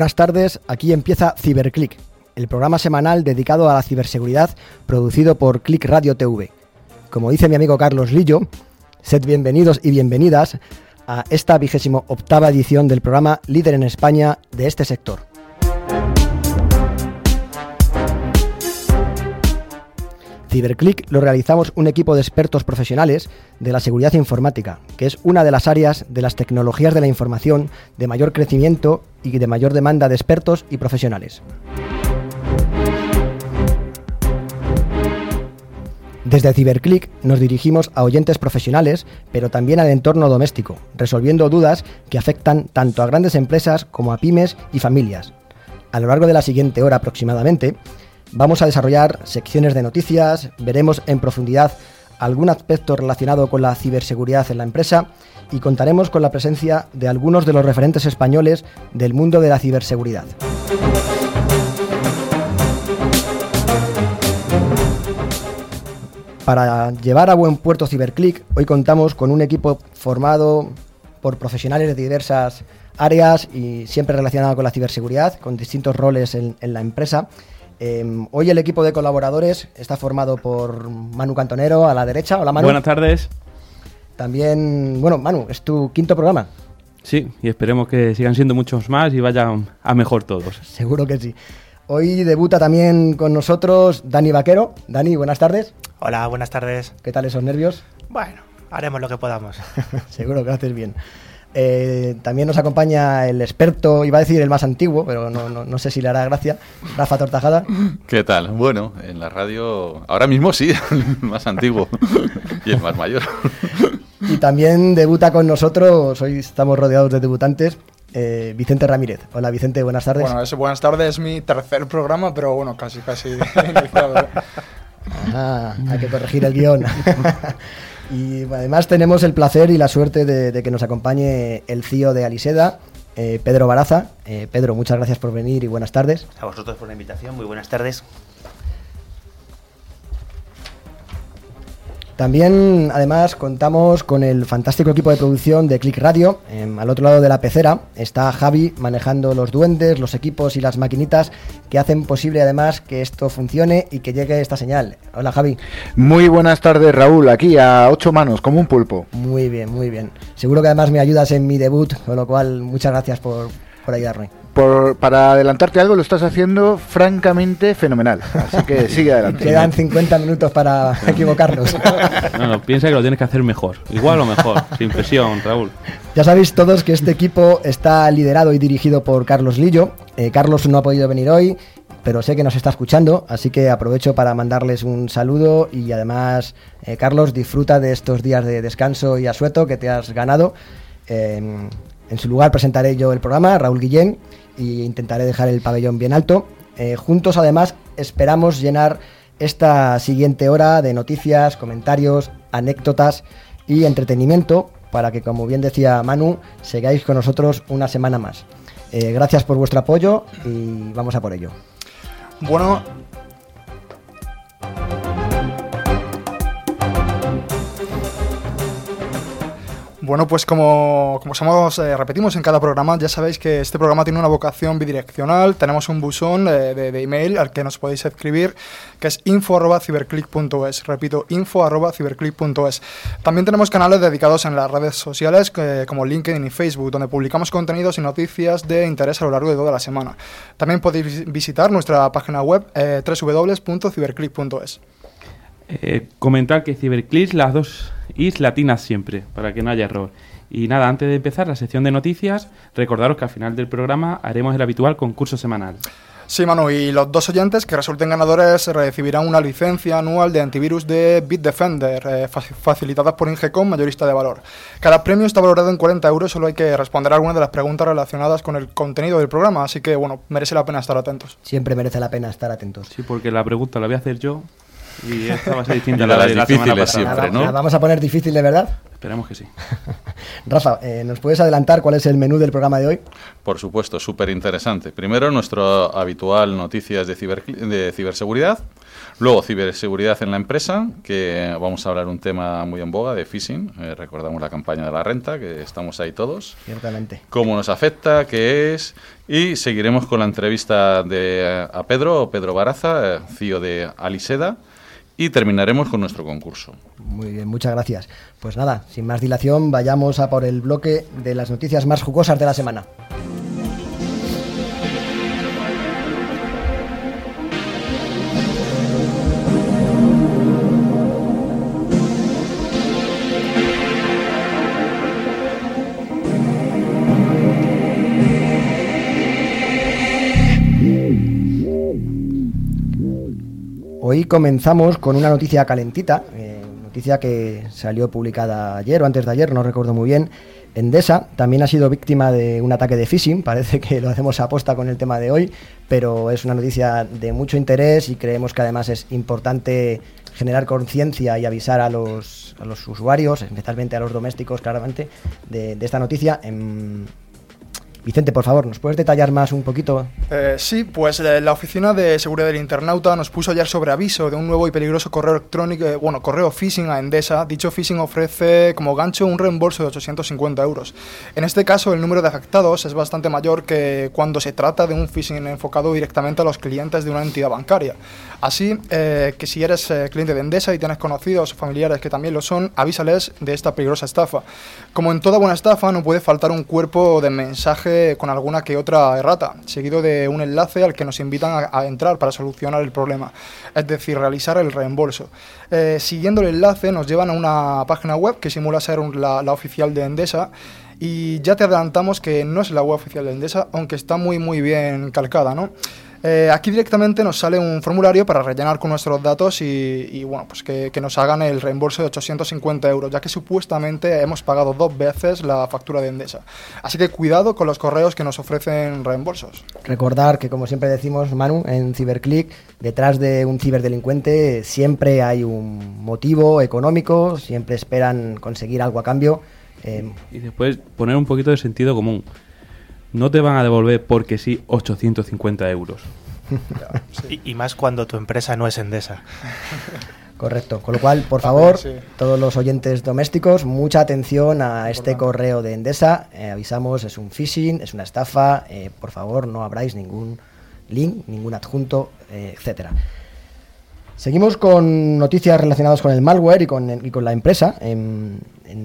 Buenas tardes, aquí empieza Ciberclick, el programa semanal dedicado a la ciberseguridad producido por Click Radio TV. Como dice mi amigo Carlos Lillo, sed bienvenidos y bienvenidas a esta vigésimo octava edición del programa líder en España de este sector. Ciberclick lo realizamos un equipo de expertos profesionales de la seguridad informática, que es una de las áreas de las tecnologías de la información de mayor crecimiento y de mayor demanda de expertos y profesionales. Desde Ciberclick nos dirigimos a oyentes profesionales, pero también al entorno doméstico, resolviendo dudas que afectan tanto a grandes empresas como a pymes y familias. A lo largo de la siguiente hora aproximadamente, Vamos a desarrollar secciones de noticias, veremos en profundidad algún aspecto relacionado con la ciberseguridad en la empresa y contaremos con la presencia de algunos de los referentes españoles del mundo de la ciberseguridad. Para llevar a buen puerto Ciberclick, hoy contamos con un equipo formado por profesionales de diversas áreas y siempre relacionado con la ciberseguridad, con distintos roles en, en la empresa Em, hoy el equipo de colaboradores está formado por Manu Cantonero a la derecha. Hola Manu. Buenas tardes. También, bueno, Manu, es tu quinto programa. Sí, y esperemos que sigan siendo muchos más y vayan a mejor todos. Seguro que sí. Hoy debuta también con nosotros Dani Vaquero. Dani, buenas tardes. Hola, buenas tardes. ¿Qué tal esos nervios? Bueno, haremos lo que podamos. Seguro que lo haces bien. Eh, también nos acompaña el experto, iba a decir el más antiguo, pero no, sé si le hará gracia, Rafa Tortajada. ¿Qué tal? Bueno, en la radio, ahora mismo sí, el más antiguo y el más mayor. Y también debuta con nosotros, hoy estamos rodeados de debutantes, eh, Vicente Ramírez. Hola Vicente, buenas tardes. Bueno, buenas tardes es mi tercer programa, pero bueno, casi, casi Ah, hay que corregir el guion. Y además tenemos el placer y la suerte de, que nos acompañe el CIO de Aliseda, eh, Pedro Baraza. Eh, Pedro, muchas gracias por venir y buenas tardes. A vosotros por la invitación, muy buenas tardes. También, además, contamos con el fantástico equipo de producción de Click Radio. Em, al otro lado de la pecera está Javi manejando los duendes, los equipos y las maquinitas que hacen posible, además, que esto funcione y que llegue esta señal. Hola, Javi. Muy buenas tardes, Raúl. Aquí a ocho manos, como un pulpo. Muy bien, muy bien. Seguro que además me ayudas en mi debut, con lo cual, muchas gracias por, por ayudarme para adelantarte algo, lo estás haciendo francamente fenomenal. Así que sigue adelante. Quedan 50 minutos para equivocarnos. No, no, piensa que lo tienes que hacer mejor. Igual o mejor, sin presión, Raúl. Ya sabéis todos que este equipo está liderado y dirigido por Carlos Lillo. Eh, Carlos no ha podido venir hoy, pero sé que nos está escuchando, así que aprovecho para mandarles un saludo y además, eh, Carlos, disfruta de estos días de descanso y asueto que te has ganado. En su lugar presentaré yo el programa, Raúl Guillén y intentaré dejar el pabellón bien alto. Eh, juntos además esperamos llenar esta siguiente hora de noticias, comentarios, anécdotas y entretenimiento para que, como bien decía Manu, sigáis con nosotros una semana más. Eh, gracias por vuestro apoyo y vamos a por ello. Bueno, Bueno, pues como, como somos, eh, repetimos en cada programa, ya sabéis que este programa tiene una vocación bidireccional. Tenemos un buzón de, de, email al que nos podéis escribir, que es info.ciberclick.es. Repito, info.ciberclick.es. También tenemos canales dedicados en las redes sociales como LinkedIn y Facebook, donde publicamos contenidos y noticias de interés a lo largo de toda la semana. También podéis visitar nuestra página web eh, www.ciberclick.es. Eh, comentar que Ciberclick, las dos is latinas siempre, para que no haya error. Y nada, antes de empezar la sección de noticias, recordaros que al final del programa haremos el habitual concurso semanal. Sí, Manu, y los dos oyentes que resulten ganadores recibirán una licencia anual de antivirus de Bitdefender, eh, facilitadas por Ingecom, mayorista de valor. Cada premio está valorado en 40 euros, solo hay que responder algunas de las preguntas relacionadas con el contenido del programa, así que, bueno, merece la pena estar atentos. Siempre merece la pena estar atentos. Sí, porque la pregunta la voy a hacer yo, y esta va a ser distinta a la, de la difíciles siempre, ¿no? vamos a poner difícil de verdad. Esperemos que sí. Rafa, eh, ¿nos puedes adelantar cuál es el menú del programa de hoy? Por supuesto, súper interesante. Primero, nuestro habitual noticias de, ciber- de ciberseguridad. Luego, ciberseguridad en la empresa, que vamos a hablar un tema muy en boga de phishing. Eh, recordamos la campaña de la renta, que estamos ahí todos. Ciertamente. Cómo nos afecta, qué es. Y seguiremos con la entrevista de, eh, a Pedro, Pedro Baraza, eh, CEO de Aliseda. Y terminaremos con nuestro concurso. Muy bien, muchas gracias. Pues nada, sin más dilación, vayamos a por el bloque de las noticias más jugosas de la semana. Hoy comenzamos con una noticia calentita, eh, noticia que salió publicada ayer o antes de ayer, no recuerdo muy bien. Endesa también ha sido víctima de un ataque de phishing, parece que lo hacemos aposta con el tema de hoy, pero es una noticia de mucho interés y creemos que además es importante generar conciencia y avisar a los, usuarios, especialmente a los domésticos, claramente, de, de esta noticia. Em, Vicente, por favor, ¿nos puedes detallar más un poquito? Eh, sí, pues eh, la Oficina de Seguridad del Internauta nos puso ayer sobre aviso de un nuevo y peligroso correo electrónico, eh, bueno, correo phishing a Endesa. Dicho phishing ofrece como gancho un reembolso de 850 euros. En este caso, el número de afectados es bastante mayor que cuando se trata de un phishing enfocado directamente a los clientes de una entidad bancaria. Así eh, que si eres eh, cliente de Endesa y tienes conocidos o familiares que también lo son, avísales de esta peligrosa estafa. Como en toda buena estafa, no puede faltar un cuerpo de mensaje con alguna que otra errata, seguido de un enlace al que nos invitan a, entrar para solucionar el problema, es decir, realizar el reembolso. Eh, siguiendo el enlace nos llevan a una página web que simula ser la, la oficial de Endesa y ya te adelantamos que no es la web oficial de Endesa, aunque está muy muy bien calcada, ¿no? Eh, aquí directamente nos sale un formulario para rellenar con nuestros datos y, y, bueno, pues que, que nos hagan el reembolso de 850 euros, ya que supuestamente hemos pagado dos veces la factura de Endesa. Así que cuidado con los correos que nos ofrecen reembolsos. Recordar que, como siempre decimos, Manu, en Ciberclick, detrás de un ciberdelincuente siempre hay un motivo económico, siempre esperan conseguir algo a cambio. Eh, Y después poner un poquito de sentido común. No te van a devolver porque sí 850 euros. Y, y más cuando tu empresa no es Endesa. correcto. Con lo cual, por favor, sí. todos los oyentes domésticos, mucha atención a este correo de Endesa. Eh, avisamos, es un phishing, es una estafa. eh, por favor, no abráis ningún link, ningún adjunto, eh, etcétera. Seguimos con noticias relacionadas con el malware y con, y con la empresa. En-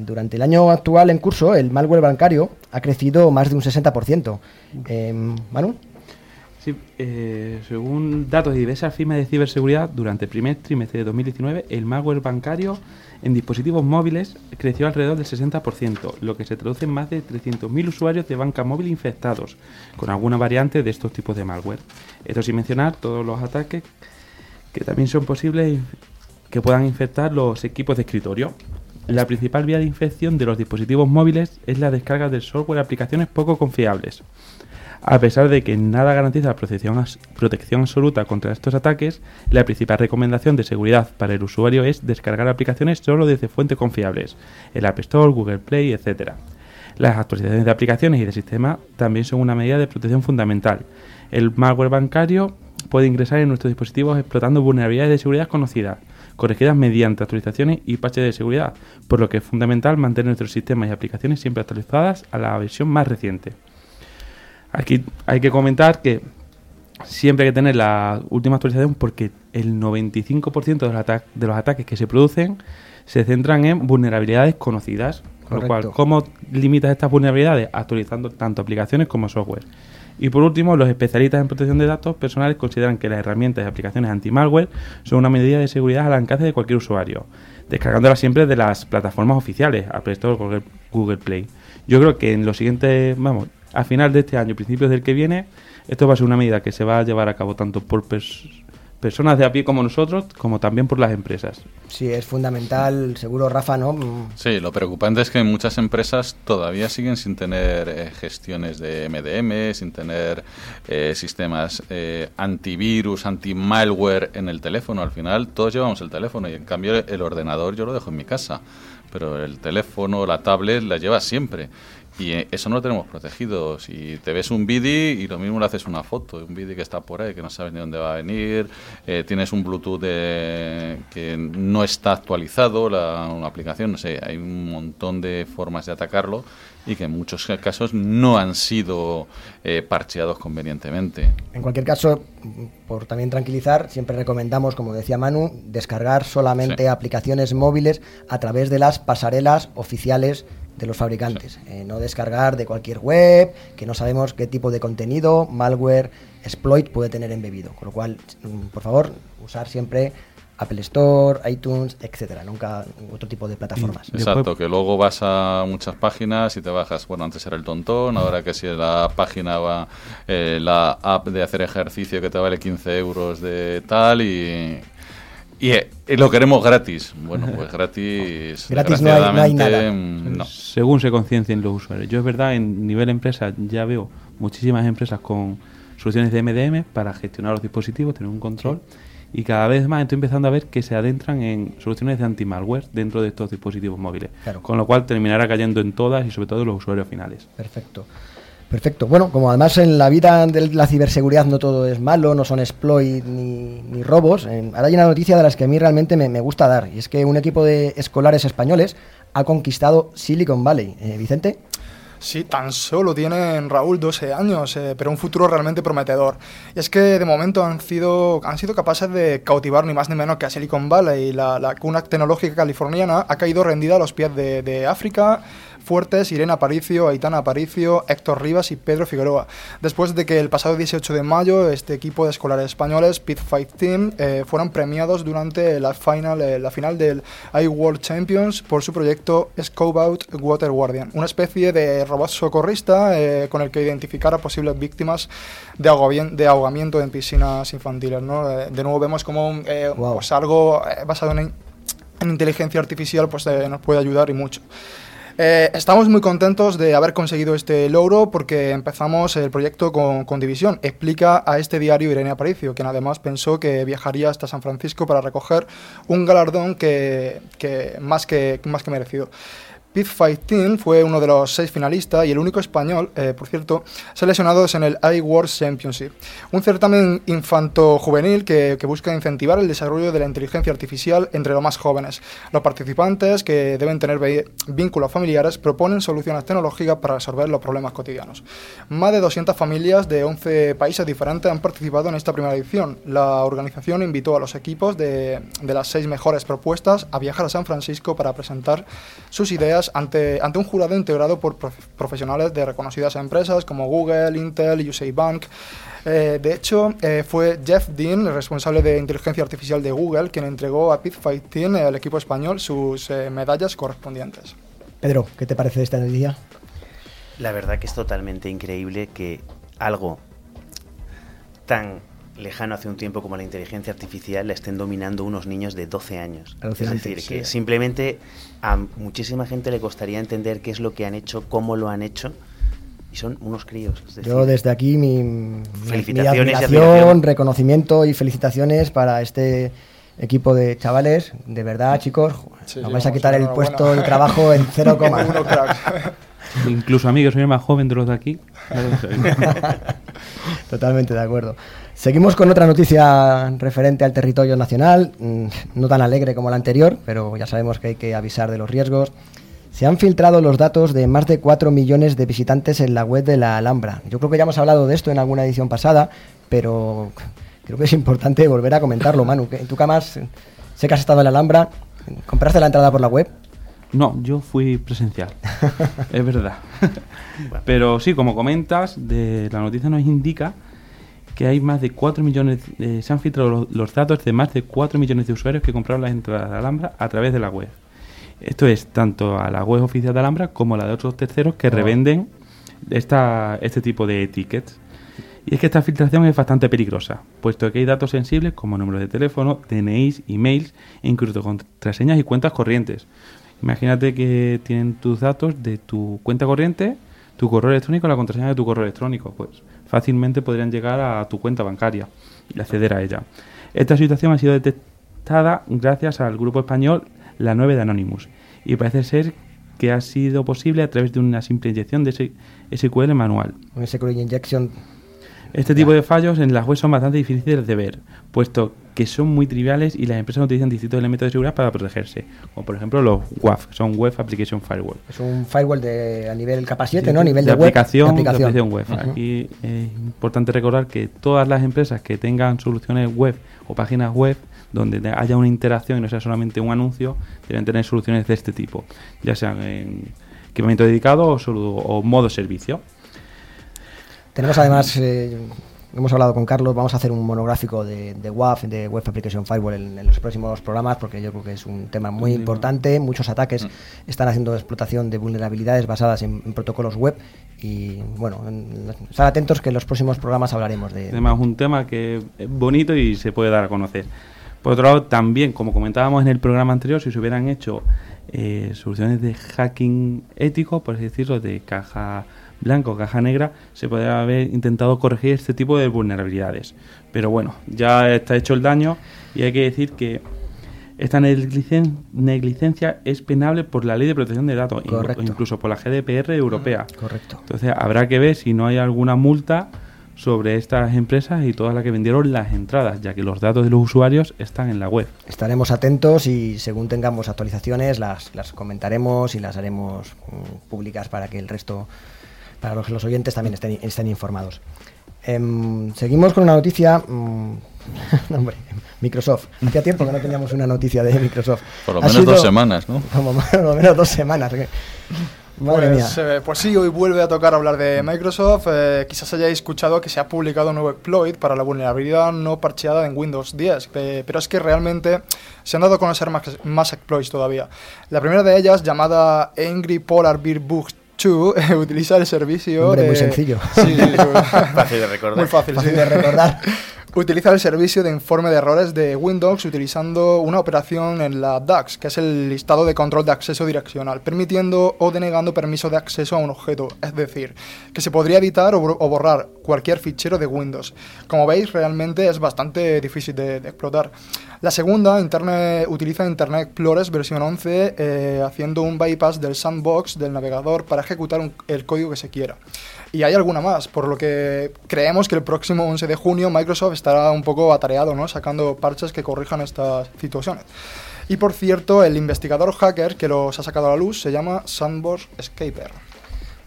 durante el año actual en curso, el malware bancario ha crecido más de un 60%. Em, Manu, Sí, eh, según datos de diversas firmas de ciberseguridad, durante el primer trimestre de 2019, el malware bancario en dispositivos móviles creció alrededor del 60%, lo que se traduce en más de 300.000 usuarios de banca móvil infectados, con alguna variante de estos tipos de malware. Esto sin mencionar todos los ataques que también son posibles que puedan infectar los equipos de escritorio. La principal vía de infección de los dispositivos móviles es la descarga del software de aplicaciones poco confiables. A pesar de que nada garantiza protección, protección absoluta contra estos ataques, la principal recomendación de seguridad para el usuario es descargar aplicaciones solo desde fuentes confiables, el App Store, Google Play, etc. Las actualizaciones de aplicaciones y de sistemas también son una medida de protección fundamental. El malware bancario puede ingresar en nuestros dispositivos explotando vulnerabilidades de seguridad conocidas, corregidas mediante actualizaciones y parches de seguridad, por lo que es fundamental mantener nuestros sistemas y aplicaciones siempre actualizadas a la versión más reciente. Aquí hay que comentar que siempre hay que tener la última actualización porque el 95% de los, de los ataques que se producen se centran en vulnerabilidades conocidas. Con lo cual. ¿cómo limitas estas vulnerabilidades? Actualizando tanto aplicaciones como software. Y por último, los especialistas en protección de datos personales consideran que las herramientas y aplicaciones anti-malware son una medida de seguridad al alcance de cualquier usuario, descargándolas siempre de las plataformas oficiales, Apple Store, Google, Play. Yo creo que en los siguientes, vamos, a final de este año, principios del que viene, esto va a ser una medida que se va a llevar a cabo tanto por pers- personas de a pie como nosotros, como también por las empresas. Sí, es fundamental, seguro Rafa, ¿no? Mm, Sí, lo preocupante es que muchas empresas todavía siguen sin tener eh, gestiones de MDM, sin tener eh, sistemas eh, antivirus, anti-malware en el teléfono. Al final todos llevamos el teléfono y en cambio el ordenador yo lo dejo en mi casa, pero el teléfono, la tablet la llevas siempre. Y eh, eso no lo tenemos protegido. Si te ves un BIDI y lo mismo le haces una foto, un BIDI que está por ahí, que no sabes ni dónde va a venir, eh, tienes un Bluetooth de- que no está actualizado, la, una aplicación, no sé, hay un montón de formas de atacarlo y que en muchos casos no han sido eh, parcheados convenientemente. En cualquier caso, por también tranquilizar, siempre recomendamos, como decía Manu, descargar solamente Sí. aplicaciones móviles a través de las pasarelas oficiales de los fabricantes. Eh, no descargar de cualquier web, que no sabemos qué tipo de contenido, malware, exploit puede tener embebido. Con lo cual, mm, por favor, usar siempre Apple Store, iTunes, etcétera, nunca otro tipo de plataformas. Exacto, que luego vas a muchas páginas y te bajas, bueno, antes era el tontón, ahora que si la página va, eh, la app de hacer ejercicio que te vale 15 euros de tal y, y, eh, y lo queremos gratis. Bueno, pues gratis. Gratis no hay- no hay nada. desgraciadamente, no. Según se conciencien los usuarios. Yo es verdad, en nivel empresa ya veo muchísimas empresas con soluciones de MDM para gestionar los dispositivos, tener un control. Y cada vez más estoy empezando a ver que se adentran en soluciones de anti-malware dentro de estos dispositivos móviles. Claro. Con lo cual terminará cayendo en todas y sobre todo en los usuarios finales. Perfecto. Perfecto. Bueno, como además en la vida de la ciberseguridad no todo es malo, no son exploit ni, robos, eh, ahora hay una noticia de las que a mí realmente me, me gusta dar, y es que un equipo de escolares españoles ha conquistado Silicon Valley. Eh, Vicente, Sí, tan solo tienen Raúl 12 años, eh, pero un futuro realmente prometedor. Y es que de momento han sido, han sido capaces de cautivar ni más ni menos que a Silicon Valley. La, la cuna tecnológica californiana ha caído rendida a los pies de, de África. Fuertes, Irene Aparicio, Aitana Aparicio, Héctor Rivas y Pedro Figueroa. Después de que el pasado 18 de mayo este equipo de escolares españoles, Pit Fight Team, eh, fueran premiados durante la final, eh, la final del iWorld Champions por su proyecto Scope Out Water Guardian, una especie de robot socorrista eh, con el que identificar a posibles víctimas de, de ahogamiento en piscinas infantiles. ¿no? Eh, de nuevo vemos como eh, Wow. pues algo basado en, en inteligencia artificial pues, nos puede ayudar y mucho. Eh, estamos muy contentos de haber conseguido este logro porque empezamos el proyecto con, con División. Explica a este diario Irene Aparicio, quien además pensó que viajaría hasta San Francisco para recoger un galardón que, que más, que más que merecido. Pit Fight Team fue uno de los seis finalistas y el único español, eh, por cierto, seleccionados en el iWorld Championship, un certamen infanto-juvenil que, que busca incentivar el desarrollo de la inteligencia artificial entre los más jóvenes. Los participantes, que deben tener vínculos familiares, proponen soluciones tecnológicas para resolver los problemas cotidianos. Más de 200 familias de 11 países diferentes han participado en esta primera edición. La organización invitó a los equipos de, de las seis mejores propuestas a viajar a San Francisco para presentar sus ideas ante, ante un jurado integrado por prof- profesionales de reconocidas empresas como Google, Intel, USA Bank. Eh, de hecho, eh, fue Jeff Dean, el responsable de inteligencia artificial de Google, quien entregó a Pit Fight Team, el equipo español, sus eh, medallas correspondientes. Pedro, ¿qué te parece esta noticia? La verdad que es totalmente increíble que algo tan lejano hace un tiempo como la inteligencia artificial la estén dominando unos niños de 12 años. Es decir, sí. que simplemente a muchísima gente le costaría entender qué es lo que han hecho, cómo lo han hecho, y son unos críos. es decir, Yo desde aquí mi, mi- mi Felicitaciones y admiración, admiración. reconocimiento y felicitaciones para este equipo de chavales. De verdad, chicos, Sí, nos sí, vais a quitar el puesto de trabajo en cero coma. Uno crack. Incluso a mí, que soy el más joven de los de aquí. Totalmente de acuerdo. Seguimos con otra noticia referente al territorio nacional, mm, no tan alegre como la anterior, pero ya sabemos que hay que avisar de los riesgos. Se han filtrado los datos de más de 4 millones de visitantes en la web de la Alhambra. Yo creo que ya hemos hablado de esto en alguna edición pasada, pero creo que es importante volver a comentarlo, Manu. Tú, Camas, sé que has estado en la Alhambra. ¿Compraste la entrada por la web? No, yo fui presencial. es verdad. Pero sí, como comentas, de, la noticia nos indica que hay más de 4 millones, eh, se han filtrado los, los datos de más de 4 millones de usuarios que compraron las entradas de Alhambra a través de la web. Esto es tanto a la web oficial de Alhambra como a la de otros terceros que Oh. revenden esta, este tipo de tickets. Y es que esta filtración es bastante peligrosa, puesto que hay datos sensibles como números de teléfono, DNIs, emails e incluso contraseñas y cuentas corrientes. Imagínate que tienen tus datos de tu cuenta corriente, tu correo electrónico, la contraseña de tu correo electrónico. Pues fácilmente podrían llegar a tu cuenta bancaria y acceder a ella. Esta situación ha sido detectada gracias al grupo español La 9 de Anonymous y parece ser que ha sido posible a través de una simple inyección de SQL manual. Un SQL injection este tipo de fallos en las web son bastante difíciles de ver, puesto que son muy triviales y las empresas utilizan distintos elementos de seguridad para protegerse, como por ejemplo los WAF, son Web Application Firewall. Es un firewall de, a nivel capa 7, ¿no? A nivel de, aplicación, web, de aplicación, web. Aquí es importante recordar que todas las empresas que tengan soluciones web o páginas web donde haya una interacción y no sea solamente un anuncio, deben tener soluciones de este tipo, ya sean en equipamiento dedicado o, o modo servicio. Tenemos además, eh, hemos hablado con Carlos, vamos a hacer un monográfico de, de WAF, de Web Application Firewall en, los próximos programas, porque yo creo que es un tema muy importante. Muchos ataques mm. están haciendo explotación de vulnerabilidades basadas en, protocolos web y bueno, estar atentos que en los próximos programas hablaremos de... Además, un tema que es bonito y se puede dar a conocer. Por otro lado, también, como comentábamos en el programa anterior, si se hubieran hecho eh, soluciones de hacking ético, por así decirlo, de caja blanco, caja negra, se podría haber intentado corregir este tipo de vulnerabilidades. Pero bueno, ya está hecho el daño y hay que decir que esta negligencia es penable por la Ley de Protección de Datos, o incluso por la GDPR europea. Correcto. Entonces habrá que ver si no hay alguna multa sobre estas empresas y todas las que vendieron las entradas, ya que los datos de los usuarios están en la web. Estaremos atentos y según tengamos actualizaciones las, las comentaremos y las haremos mm, públicas para que el resto para que los oyentes también estén, estén informados. Em, seguimos con una noticia. Mm, hombre, Microsoft. Hacía tiempo que no teníamos una noticia de Microsoft. Por lo menos dos semanas, ¿no? Por lo menos dos semanas. Madre pues, mía. Eh, pues sí, hoy vuelve a tocar hablar de Microsoft. Eh, quizás hayáis escuchado que se ha publicado un nuevo exploit para la vulnerabilidad no parcheada en Windows 10, pero es que realmente se han dado a conocer más, más exploits todavía. La primera de ellas, llamada Angry Polar Bear Bugs utiliza el servicio. Hombre, muy sencillo. Sí, fácil de recordar. Muy fácil, fácil de recordar. Utiliza el servicio de informe de errores de Windows utilizando una operación en la DAX, que es el listado de control de acceso direccional, permitiendo o denegando permiso de acceso a un objeto, es decir, que se podría editar o, borrar cualquier fichero de Windows. Como veis, realmente es bastante difícil de, explotar. La segunda utiliza Internet Explorer versión 11, eh, haciendo un bypass del sandbox del navegador para ejecutar el código que se quiera y hay alguna más, por lo que creemos que el próximo 11 de junio Microsoft estará un poco atareado, ¿no? sacando parches que corrijan estas situaciones. Y por cierto, el investigador hacker que los ha sacado a la luz se llama Sandbox Escaper.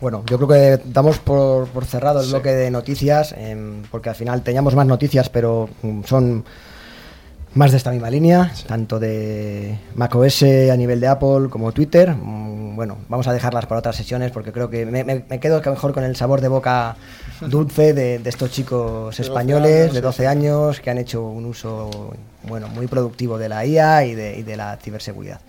Bueno, yo creo que damos por, cerrado el bloque de noticias, em, porque al final teníamos más noticias, pero mm, son más de esta misma línea, tanto de macOS a nivel de Apple como Twitter. Mm, bueno, vamos a dejarlas para otras sesiones porque creo que me, quedo mejor con el sabor de boca dulce de, estos chicos españoles de 12 años que han hecho un uso bueno muy productivo de la IA y de, y de la ciberseguridad.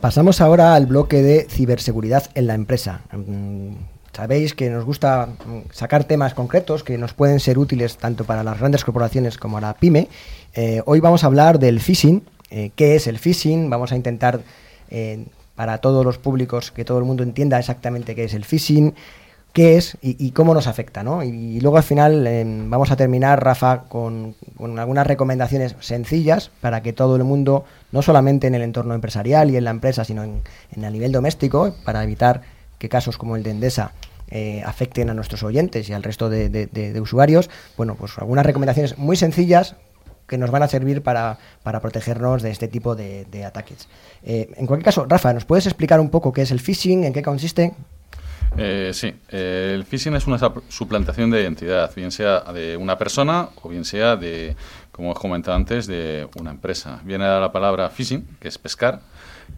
Pasamos ahora al bloque de ciberseguridad en la empresa. Mm, sabéis que nos gusta mm, sacar temas concretos que nos pueden ser útiles tanto para las grandes corporaciones como para la pyme. Eh, hoy vamos a hablar del phishing. Eh, ¿Qué es el phishing? Vamos a intentar eh, para todos los públicos que todo el mundo entienda exactamente qué es el phishing, qué es y, cómo nos afecta. ¿no? Y, luego al final em, vamos a terminar, Rafa, con, algunas recomendaciones sencillas para que todo el mundo, no solamente en el entorno empresarial y en la empresa, sino en, en a nivel doméstico, para evitar que casos como el de Endesa eh, afecten a nuestros oyentes y al resto de, usuarios, bueno, pues algunas recomendaciones muy sencillas que nos van a servir para, para protegernos de este tipo de, ataques. Eh, en cualquier caso, Rafa, ¿nos puedes explicar un poco qué es el phishing, en qué consiste? Eh, sí, el phishing es una suplantación de identidad, bien sea de una persona o bien sea de, como os comentado antes, de una empresa. Viene de la palabra phishing, que es pescar,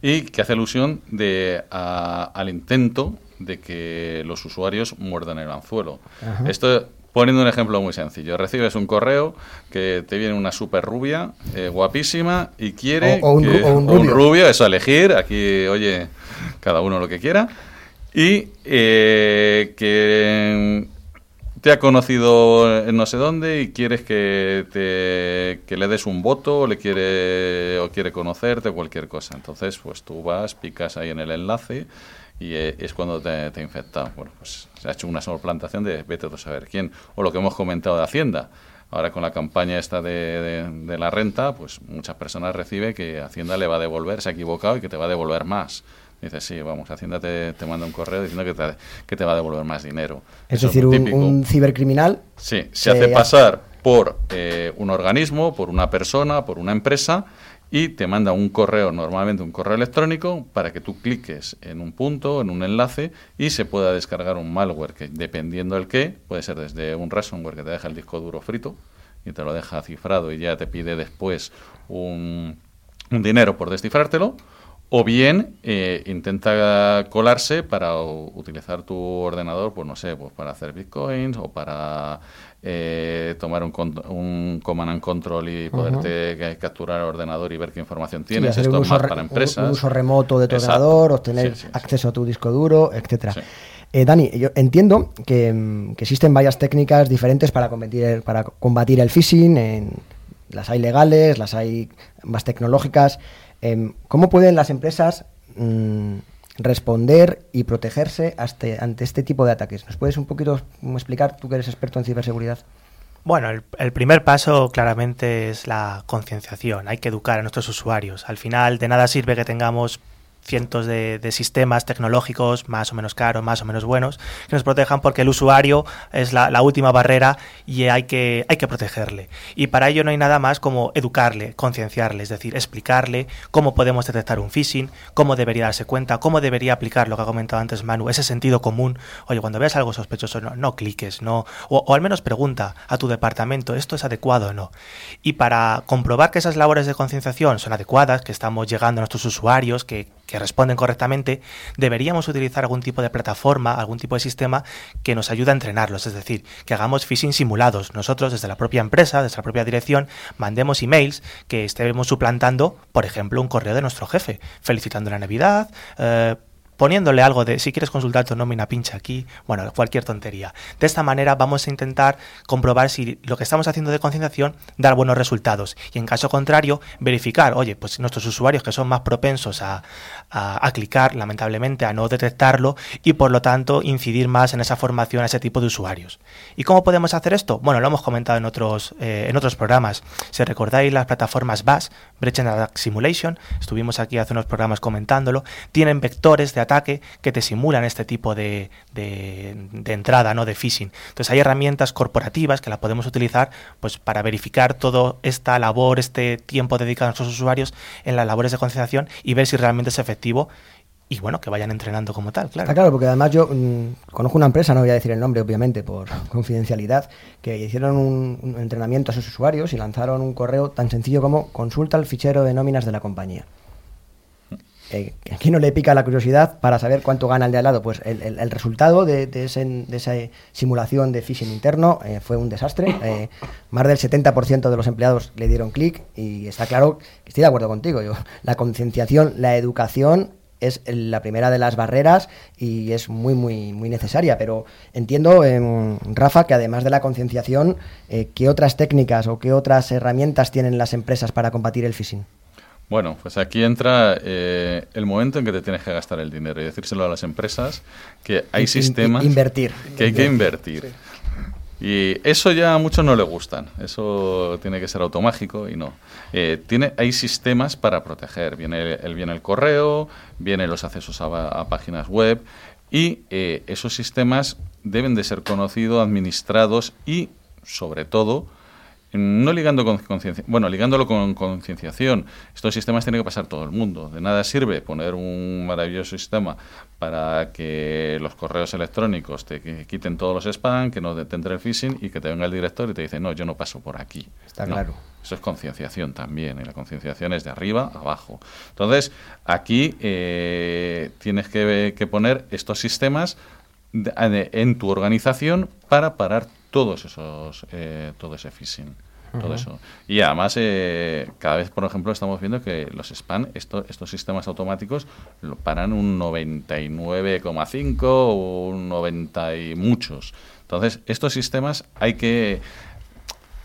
y que hace alusión de, al intento de que los usuarios muerdan el anzuelo. Esto Poniendo un ejemplo muy sencillo, recibes un correo que te viene una super rubia, eh, guapísima, y quiere O- o un que- ru- o un o rubio. rubio, eso a elegir, aquí, oye, cada uno lo que quiera, y eh, que te ha conocido en no sé dónde y quieres que, te, que le des un voto o le quiere o quiere conocerte o cualquier cosa. Entonces, pues tú vas, picas ahí en el enlace y eh, es cuando te, te ha infectado. Bueno, pues se ha hecho una sobreplantación de vete a saber quién. O lo que hemos comentado de Hacienda. Ahora con la campaña esta de, de- de la renta, pues muchas personas reciben que Hacienda le va a devolver, se ha equivocado y que te va a devolver más. Dice, sí, vamos, Hacienda te, te manda un correo diciendo que te, que te va a devolver más dinero. Es Eso decir, un, cibercriminal Sí, se hace- pasar por eh, un organismo, por una persona, por una empresa y te manda un correo, normalmente un correo electrónico, para que tú cliques en un punto, en un enlace y se pueda descargar un malware que dependiendo del qué, puede ser desde un ransomware que te deja el disco duro frito y te lo deja cifrado y ya te pide después un, un dinero por descifrártelo, o bien eh, intenta colarse para utilizar tu ordenador, pues no sé, pues para hacer bitcoins o para eh, tomar un, un command and control y poderte ca- capturar el ordenador y ver qué información Sí, tienes. hacer Esto es más para empresas. un uso remoto de tu Exacto. ordenador, obtener Sí, sí, sí. acceso a tu disco duro, etcétera. Sí. Eh, Dani, yo entiendo que, mm, que existen varias técnicas diferentes para combatir el, para combatir el phishing. en- las hay legales, las hay más tecnológicas. Em, ¿Cómo pueden las empresas mm, responder y protegerse ante este tipo de ataques? ¿Nos puedes un poquito mm, explicar, tú que eres experto en ciberseguridad? Bueno, el primer paso claramente es la concienciación. Hay que educar a nuestros usuarios. Al final, de nada sirve que tengamos cientos de, sistemas tecnológicos más o menos caros, más o menos buenos, que nos protejan porque el usuario es la, la última barrera y hay que, hay que protegerle. Y para ello no hay nada más como educarle, concienciarle, es decir, explicarle cómo podemos detectar un phishing, cómo debería darse cuenta, cómo debería aplicar lo que ha comentado antes Manu, ese sentido común. Oye, cuando veas algo sospechoso, no, no cliques, no, o, o al menos pregunta a tu departamento, ¿esto es adecuado o no? Y para comprobar que esas labores de concienciación son adecuadas, que estamos llegando a nuestros usuarios, que, que responden correctamente, deberíamos utilizar algún tipo de plataforma, algún tipo de sistema que nos ayude a entrenarlos, es decir, que hagamos phishing simulados. Nosotros, desde la propia empresa, desde la propia dirección, mandemos emails que estemos suplantando, por ejemplo, un correo de nuestro jefe, felicitando la Navidad, eh, poniéndole algo de si quieres consultar tu nómina pincha aquí, bueno, cualquier tontería. De esta manera vamos a intentar comprobar si lo que estamos haciendo de concienciación da buenos resultados y en caso contrario verificar, oye, pues nuestros usuarios que son más propensos a, a- clicar, lamentablemente, a no detectarlo y por lo tanto incidir más en esa formación a ese tipo de usuarios. ¿Y cómo podemos hacer esto? Bueno, lo hemos comentado en otros, eh, en otros programas. Si recordáis las plataformas BAS, Breach and Attack Simulation, estuvimos aquí hace unos programas comentándolo, tienen vectores de ataque que te simulan este tipo de, de- entrada, ¿no? De phishing. Entonces hay herramientas corporativas que las podemos utilizar pues para verificar toda esta labor, este tiempo dedicado a nuestros usuarios en las labores de concienciación y ver si realmente es efectivo y bueno, que vayan entrenando como tal, claro. Claro, porque además yo mm, conozco una empresa, no voy a decir el nombre, obviamente, por confidencialidad, que hicieron un entrenamiento a sus usuarios y lanzaron un correo tan sencillo como consulta el fichero de nóminas de la compañía. Eh, ¿A quién no le pica la curiosidad para saber cuánto gana el de al lado? Pues el, resultado de, esa simulación de phishing interno eh, fue un desastre. Eh, más del 70% de los empleados le dieron clic y está claro que estoy de acuerdo contigo. Yo, la concienciación, la educación es la primera de las barreras y es muy, muy, muy necesaria. Pero entiendo, em, Rafa, que además de la concienciación, eh, ¿qué otras técnicas o qué otras herramientas tienen las empresas para combatir el phishing? Bueno, pues aquí entra eh, el momento en que te tienes que gastar el dinero y decírselo a las empresas que hay In- in- sistemas invertir. que hay que invertir. Y eso ya a muchos no le gustan. Eso tiene que ser automágico y no. Eh, tiene, hay sistemas para proteger. Viene el, viene el correo, vienen los accesos a, a páginas web y eh, esos sistemas deben de ser conocidos, administrados y, sobre todo, no ligando con conciencia, bueno, ligándolo con concienciación. Estos sistemas tienen que pasar todo el mundo. De nada sirve poner un maravilloso sistema para que los correos electrónicos te quiten todos los spam, que no te entre el phishing y que te venga el director y te dice, no, yo no paso por aquí. Está claro. Eso es concienciación también, y la concienciación es de arriba a abajo. Entonces, aquí eh, tienes que, poner estos sistemas en tu organización para parar todos esos, eh, todo ese phishing. Todo eso. Y además, eh, cada vez, por ejemplo, estamos viendo que los spam, estos sistemas automáticos, lo paran un 99,5 o un 90 y muchos. Entonces, estos sistemas hay que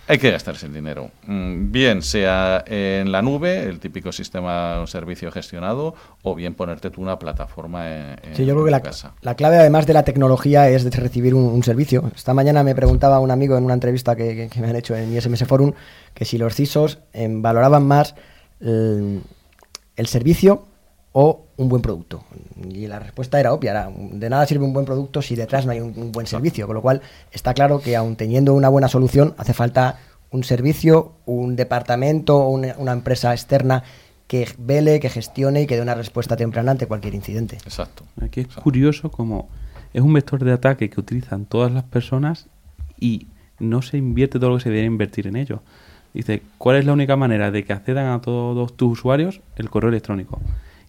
hay que gastarse el dinero. Mm, bien sea en la nube, el típico sistema un servicio gestionado, o bien ponerte tú una plataforma en, sí, yo creo que la, casa. La clave, además de la tecnología, es de recibir un, servicio. Esta mañana me preguntaba un amigo en una entrevista que, me han hecho en ISMS Forum que si los CISOs em, valoraban más el, servicio o un buen producto. Y la respuesta era obvia, de nada sirve un buen producto si detrás no hay un, buen servicio, con lo cual está claro que aun teniendo una buena solución hace falta un servicio, un departamento o una, empresa externa que vele, que gestione y que dé una respuesta temprana ante cualquier incidente. Exacto. Aquí es curioso como es un vector de ataque que utilizan todas las personas y no se invierte todo lo que se debe invertir en ello. Dice, ¿cuál es la única manera de que accedan a todos tus usuarios? El correo electrónico.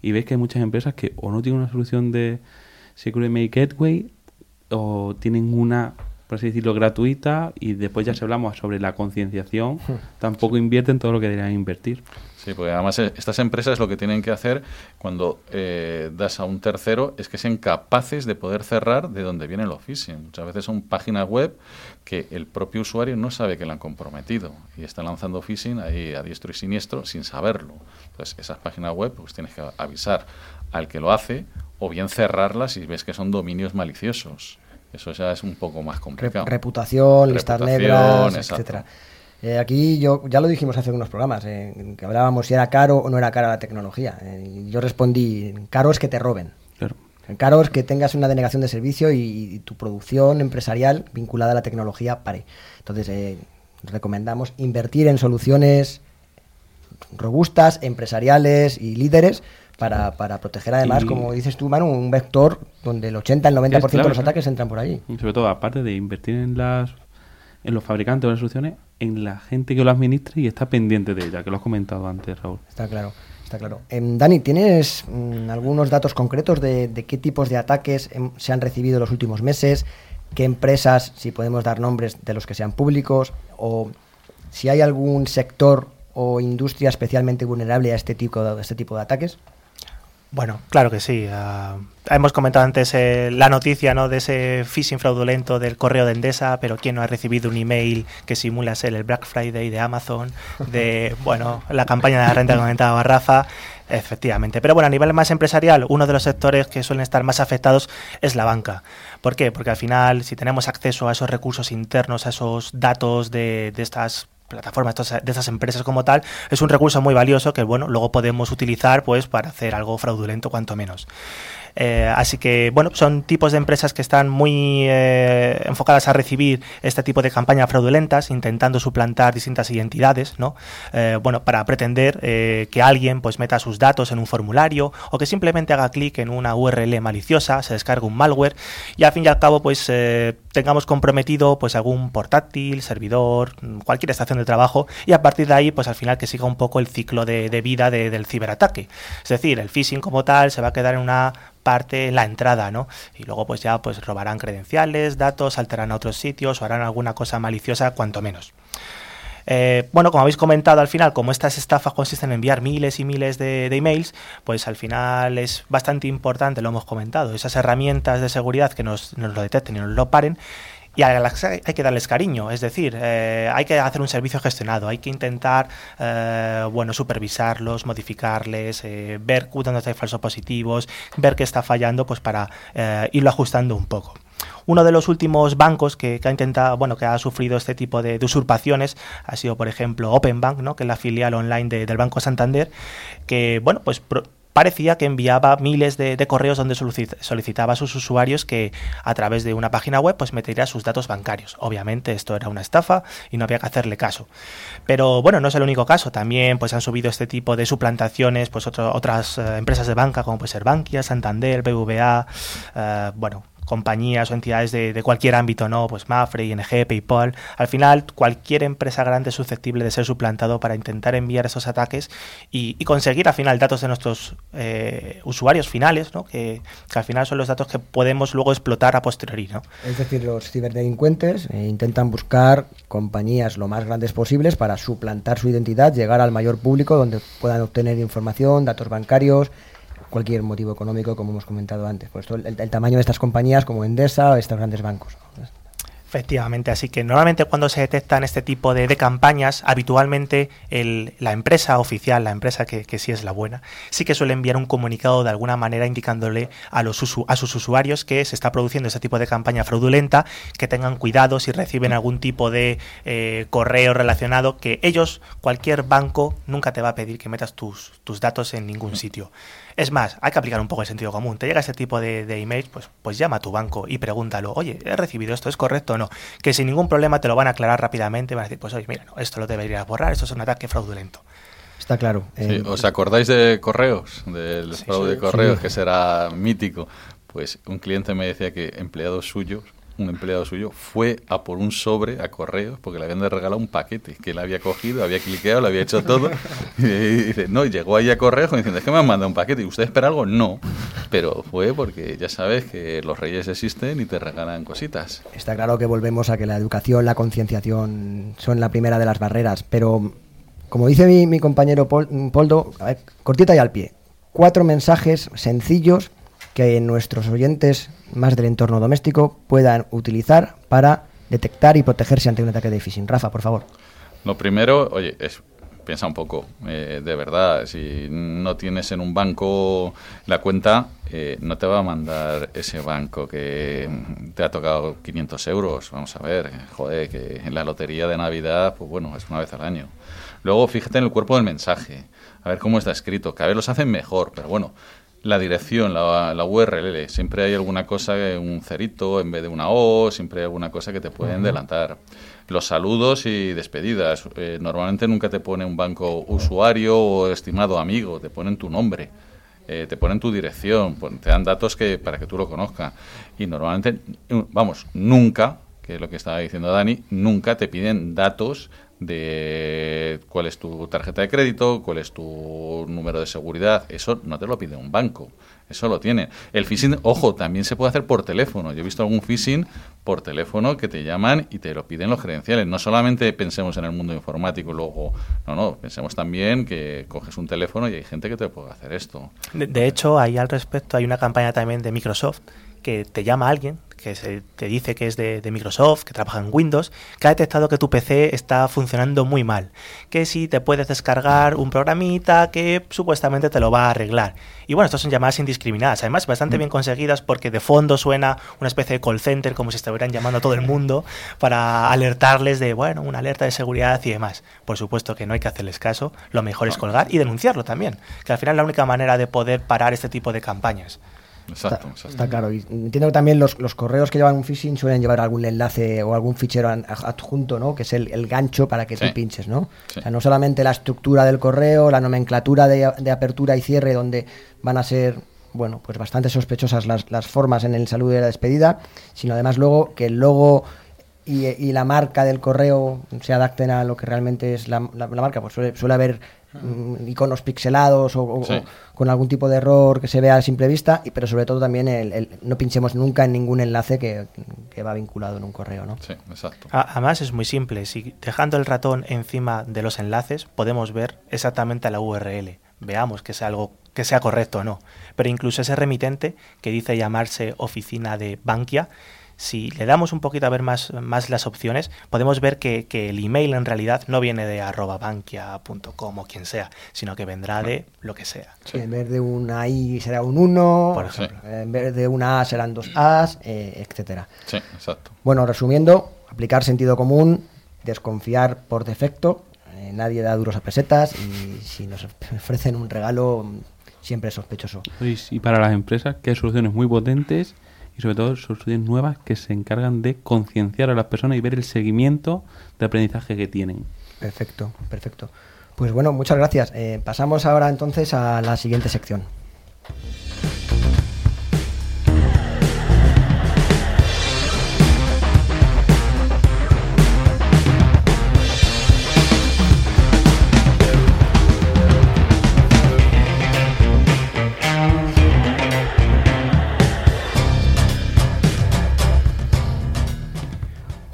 Y ves que hay muchas empresas que o no tienen una solución de Security Make Gateway o tienen una por así decirlo, gratuita y después ya si hablamos sobre la concienciación, hmm. tampoco invierten todo lo que deberían invertir. Sí, porque además eh, estas empresas lo que tienen que hacer cuando eh, das a un tercero es que sean capaces de poder cerrar de donde viene los phishing. Muchas veces son páginas web que el propio usuario no sabe que la han comprometido y está lanzando phishing ahí a diestro y siniestro sin saberlo. Entonces, esas páginas web pues tienes que avisar al que lo hace o bien cerrarlas si ves que son dominios maliciosos. Eso ya es un poco más complicado. reputación, listas negras, etcétera. Eh, aquí yo ya lo dijimos hace unos programas, eh, que hablábamos si era caro o no era cara la tecnología. Eh, yo respondí, caro es que te roben. Claro. Caro es que tengas una denegación de servicio y, tu producción empresarial vinculada a la tecnología pare. Entonces, recomendamos invertir en soluciones robustas, empresariales y líderes para, para proteger además, como dices tú, Manu, un vector donde el 80, el 90% de los ataques entran por allí. sobre todo, aparte de invertir en las en los fabricantes o las soluciones, en la gente que lo administre y está pendiente de ella, que lo has comentado antes, Raúl. Está claro. Está claro. Em, Dani, ¿tienes mm, algunos datos concretos de, de, qué tipos de ataques em, se han recibido en los últimos meses? ¿Qué empresas, si podemos dar nombres de los que sean públicos? ¿O si hay algún sector o industria especialmente vulnerable a este tipo de, a este tipo de ataques? Bueno, claro que sí. Ah, hemos comentado antes eh, la noticia ¿no? de ese phishing fraudulento del correo de Endesa, pero ¿quién no ha recibido un email que simula ser el Black Friday de Amazon? De, bueno, la campaña de la renta que comentaba Rafa. Efectivamente. Pero bueno, a nivel más empresarial, uno de los sectores que suelen estar más afectados es la banca. ¿Por qué? Porque al final, si tenemos acceso a esos recursos internos, a esos datos de, de estas plataformas de estas empresas como tal, es un recurso muy valioso que bueno, luego podemos utilizar pues para hacer algo fraudulento cuanto menos. Eh, así que, bueno, son tipos de empresas que están muy eh, enfocadas a recibir este tipo de campañas fraudulentas, intentando suplantar distintas identidades, ¿no? Eh, bueno, para pretender que alguien pues meta sus datos en un formulario o que simplemente haga clic en una URL maliciosa, se descargue un malware y al fin y al cabo pues tengamos comprometido pues algún portátil, servidor, cualquier estación de trabajo y a partir de ahí pues al final que siga un poco el ciclo de, vida del ciberataque. Es decir, el phishing como tal se va a quedar en una parte la entrada, ¿no? Y luego pues ya pues robarán credenciales, datos, alterarán a otros sitios o harán alguna cosa maliciosa, cuanto menos. Eh, bueno, como habéis comentado al final, como estas estafas consisten en enviar miles y miles de, emails, pues al final es bastante importante, lo hemos comentado, esas herramientas de seguridad que nos, nos lo detecten y nos lo paren y a las hay que darles cariño, es decir, eh, hay que hacer un servicio gestionado, hay que intentar, eh, bueno, supervisarlos, modificarles, eh, ver dónde hay falsos positivos, ver qué está fallando, pues para irlo ajustando un poco. Uno de los últimos bancos que, ha intentado, bueno, que ha sufrido este tipo de, usurpaciones ha sido, por ejemplo, Openbank, ¿no? que es la filial online del Banco Santander, que, bueno, pues parecía que enviaba miles de, correos donde solicitaba a sus usuarios que a través de una página web pues metiera sus datos bancarios. Obviamente esto era una estafa y no había que hacerle caso. Pero bueno, no es el único caso. También pues han subido este tipo de suplantaciones pues otras eh, empresas de banca como puede ser Bankia, Santander, BVA, eh, bueno, compañías o entidades de, cualquier ámbito, ¿no? Pues Mafre, ING, PayPal. Al final, cualquier empresa grande es susceptible de ser suplantado para intentar enviar esos ataques y, conseguir al final datos de nuestros eh, usuarios finales, ¿no? Que, al final son los datos que podemos luego explotar a posteriori, ¿no? Es decir, los ciberdelincuentes eh, intentan buscar compañías lo más grandes posibles para suplantar su identidad, llegar al mayor público donde puedan obtener información, datos bancarios, cualquier motivo económico, como hemos comentado antes. Por el, el, tamaño de estas compañías como Endesa o estos grandes bancos. Efectivamente, así que normalmente cuando se detectan este tipo de, campañas, habitualmente la empresa oficial, la empresa que, sí es la buena, sí que suele enviar un comunicado de alguna manera indicándole a, los a sus usuarios que se está produciendo este tipo de campaña fraudulenta, que tengan cuidado si reciben algún tipo de eh, correo relacionado, que ellos, cualquier banco, nunca te va a pedir que metas tus, tus datos en ningún sitio. Es más, hay que aplicar un poco el sentido común. Te llega ese tipo de, de emails, pues, pues llama a tu banco y pregúntalo, oye, ¿he recibido esto? ¿Es correcto o no? Que sin ningún problema te lo van a aclarar rápidamente. Van a decir, pues oye, mira, esto lo deberías borrar, esto es un ataque fraudulento. Está claro. Eh, ¿Os acordáis de correos? Del fraude de correos, que será mítico. Pues un cliente me decía que empleados suyos un empleado suyo fue a por un sobre a correo porque le habían de regalar un paquete que él había cogido, había cliqueado, lo había hecho todo. Y, dice, no, llegó ahí a correo diciendo, es que me han mandado un paquete. ¿Y usted espera algo? No. Pero fue porque ya sabes que los reyes existen y te regalan cositas. Está claro que volvemos a que la educación, la concienciación son la primera de las barreras. Pero, como dice mi, mi compañero Poldo, a ver, cortita y al pie. Cuatro mensajes sencillos que nuestros oyentes más del entorno doméstico puedan utilizar para detectar y protegerse ante un ataque de phishing. Rafa, por favor. Lo primero, oye, es piensa un poco, eh, de verdad, si no tienes en un banco la cuenta, eh, no te va a mandar ese banco que te ha tocado 500 euros. Vamos a ver, joder, que en la lotería de Navidad, pues bueno, es una vez al año. Luego fíjate en el cuerpo del mensaje, a ver cómo está escrito, que a ver los hacen mejor, pero bueno, la dirección, la, URL. Siempre hay alguna cosa, un cerito en vez de una O, siempre hay alguna cosa que te pueden adelantar. Los saludos y despedidas. Eh, normalmente nunca te pone un banco usuario o estimado amigo, te ponen tu nombre. Eh, te ponen tu dirección, te dan datos que para que tú lo conozcas. Y normalmente, vamos, nunca, que es lo que estaba diciendo Dani, nunca te piden datos de cuál es tu tarjeta de crédito, cuál es tu número de seguridad. Eso no te lo pide un banco. Eso lo tiene. El phishing, ojo, también se puede hacer por teléfono. Yo he visto algún phishing por teléfono que te llaman y te lo piden los credenciales. No solamente pensemos en el mundo informático, luego, no, no, pensemos también que coges un teléfono y hay gente que te puede hacer esto. De, hecho, ahí al respecto hay una campaña también de Microsoft que te llama alguien que se te dice que es de, Microsoft, que trabaja en Windows, que ha detectado que tu PC está funcionando muy mal. Que si te puedes descargar un programita que supuestamente te lo va a arreglar. Y bueno, estas son llamadas indiscriminadas, además bastante mm. bien conseguidas porque de fondo suena una especie de call center como si estuvieran llamando a todo el mundo para alertarles de, bueno, una alerta de seguridad y demás. Por supuesto que no hay que hacerles caso, lo mejor es colgar y denunciarlo también, que al final es la única manera de poder parar este tipo de campañas. Exacto, está, claro. Y entiendo que también los, correos que llevan un phishing suelen llevar algún enlace o algún fichero adjunto, ¿no? Que es el, gancho para que tú pinches, ¿no? O sea, no solamente la estructura del correo, la nomenclatura de, apertura y cierre, donde van a ser, bueno, pues bastante sospechosas las, las formas en el saludo de la despedida, sino además luego que el logo y, la marca del correo se adapten a lo que realmente es la, marca, pues suele, suele haber Mm, iconos pixelados o, con algún tipo de error que se vea a simple vista, y, pero sobre todo también el, no pinchemos nunca en ningún enlace que, va vinculado en un correo. ¿no? Sí, exacto. Además es muy simple, si dejando el ratón encima de los enlaces podemos ver exactamente la URL, veamos que sea algo que sea correcto o no. Pero incluso ese remitente que dice llamarse oficina de Bankia, si le damos un poquito a ver más, más las opciones, podemos ver que, el email en realidad no viene de arroba bankia.com o quien sea, sino que vendrá de lo que sea. en vez de una I será un 1, Por ejemplo. en vez de una A serán dos A's, eh, etcétera. Sí, exacto. Bueno, resumiendo, aplicar sentido común, desconfiar por defecto, eh, nadie da duros a pesetas y si nos ofrecen un regalo siempre es sospechoso. Y para las empresas que hay soluciones muy potentes y sobre todo soluciones nuevas que se encargan de concienciar a las personas y ver el seguimiento de aprendizaje que tienen. Perfecto, perfecto. Pues bueno, muchas gracias. Eh, pasamos ahora entonces a la siguiente sección.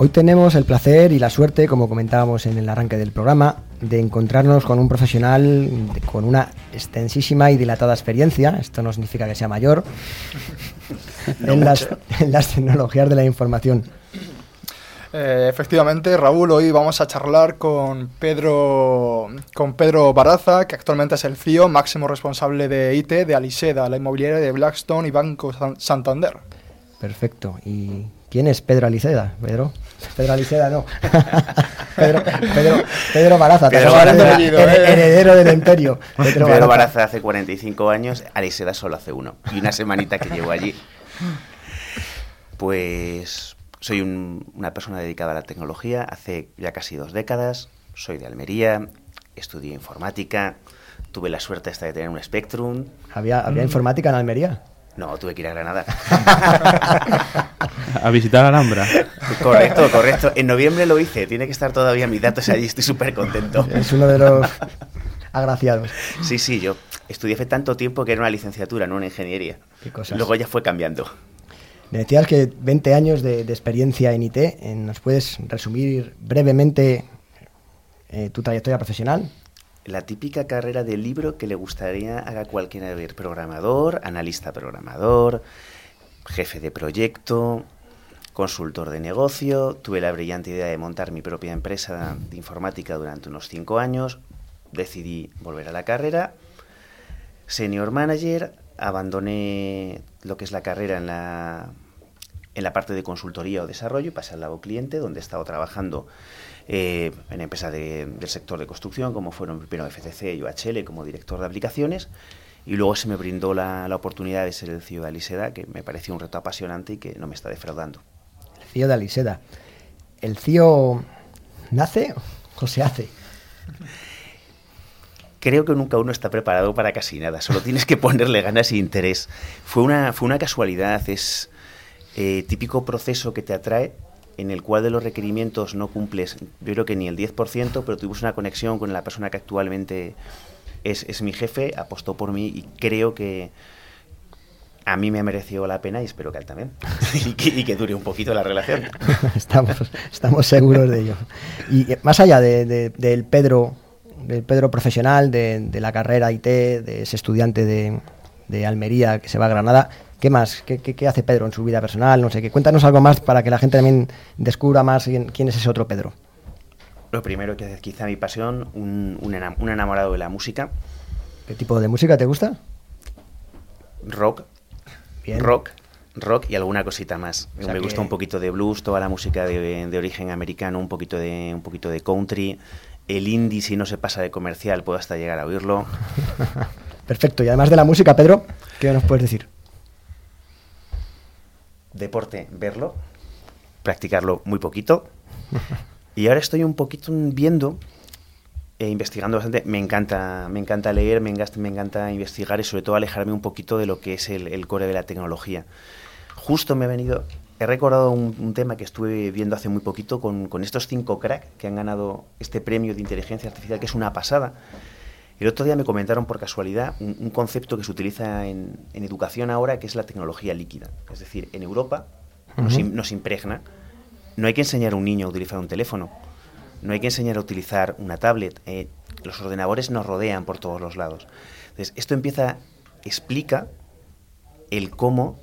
Hoy tenemos el placer y la suerte, como comentábamos en el arranque del programa, de encontrarnos con un profesional con una extensísima y dilatada experiencia, esto no significa que sea mayor, en, las, tecnologías de la información. Eh, efectivamente, Raúl, hoy vamos a charlar con Pedro, con Pedro Baraza, que actualmente es el CEO, máximo responsable de IT de Aliseda, la inmobiliaria de Blackstone y Banco Santander. Perfecto. ¿Y quién es Pedro Aliceda, Pedro? Pedro Aliceda no. Pedro, Pedro, Pedro Baraza, Pedro Baraza ¿eh? heredero del imperio. Pedro, Baraza. hace 45 años, Aliceda solo hace uno. Y una semanita que llevo allí. Pues soy una persona dedicada a la tecnología hace ya casi dos décadas. Soy de Almería, estudié informática, tuve la suerte hasta de tener un Spectrum. ¿Había, ¿había informática en Almería? No, tuve que ir a Granada. a visitar Alhambra. Correcto, correcto. En noviembre lo hice. Tiene que estar todavía mis datos allí. Estoy súper contento. Es uno de los agraciados. Sí, sí, yo estudié hace tanto tiempo que era una licenciatura, no una ingeniería. ¿Qué cosas? Luego ya fue cambiando. Me decías que 20 años de, experiencia en IT. Eh, ¿Nos puedes resumir brevemente eh, tu trayectoria profesional? La típica carrera de libro que le gustaría a cualquiera. Programador, analista programador, jefe de proyecto, consultor de negocio. Tuve la brillante idea de montar mi propia empresa de informática durante unos cinco años. Decidí volver a la carrera. Senior manager, abandoné lo que es la carrera en la, en la parte de consultoría o desarrollo y pasé al lado cliente, donde he estado trabajando eh, en empresas del sector de construcción, como fueron primero FCC y UHL como director de aplicaciones. Y luego se me brindó la, oportunidad de ser el CEO de Aliseda, que me pareció un reto apasionante y que no me está defraudando. El CEO de Aliseda. ¿El CEO nace o se hace? Creo que nunca uno está preparado para casi nada, solo tienes que ponerle ganas e interés. Fue una, fue una casualidad, es eh, típico proceso que te atrae en el cual de los requerimientos no cumples, yo creo que ni el 10%, pero tuvimos una conexión con la persona que actualmente es, es mi jefe, apostó por mí y creo que a mí me ha merecido la pena y espero que él también. y, que, dure un poquito la relación. estamos, estamos seguros de ello. Y eh, más allá de, del Pedro del Pedro profesional, de, la carrera IT, de ese estudiante de, de Almería que se va a Granada, ¿Qué más? ¿Qué, hace Pedro en su vida personal? No sé, qué. cuéntanos algo más para que la gente también descubra más quién, es ese otro Pedro. Lo primero que es quizá mi pasión, un, enamorado de la música. ¿Qué tipo de música te gusta? Rock. Rock. Rock y alguna cosita más. Me gusta un poquito de blues, toda la música de, de, origen americano, un poquito de, un poquito de country. El indie, si no se pasa de comercial, puedo hasta llegar a oírlo. Perfecto. Y además de la música, Pedro, ¿qué nos puedes decir? Deporte verlo, practicarlo muy poquito. Y ahora estoy un poquito viendo e investigando bastante. Me encanta, me encanta leer, me encanta, me encanta investigar y sobre todo alejarme un poquito de lo que es el, core de la tecnología. Justo me ha venido, he recordado un, tema que estuve viendo hace muy poquito con, estos cinco cracks que han ganado este premio de inteligencia artificial, que es una pasada. El otro día me comentaron por casualidad un, concepto que se utiliza en, educación ahora, que es la tecnología líquida. Es decir, en Europa nos, impregna. No hay que enseñar a un niño a utilizar un teléfono. No hay que enseñar a utilizar una tablet. Eh, los ordenadores nos rodean por todos los lados. Entonces, esto empieza, explica el cómo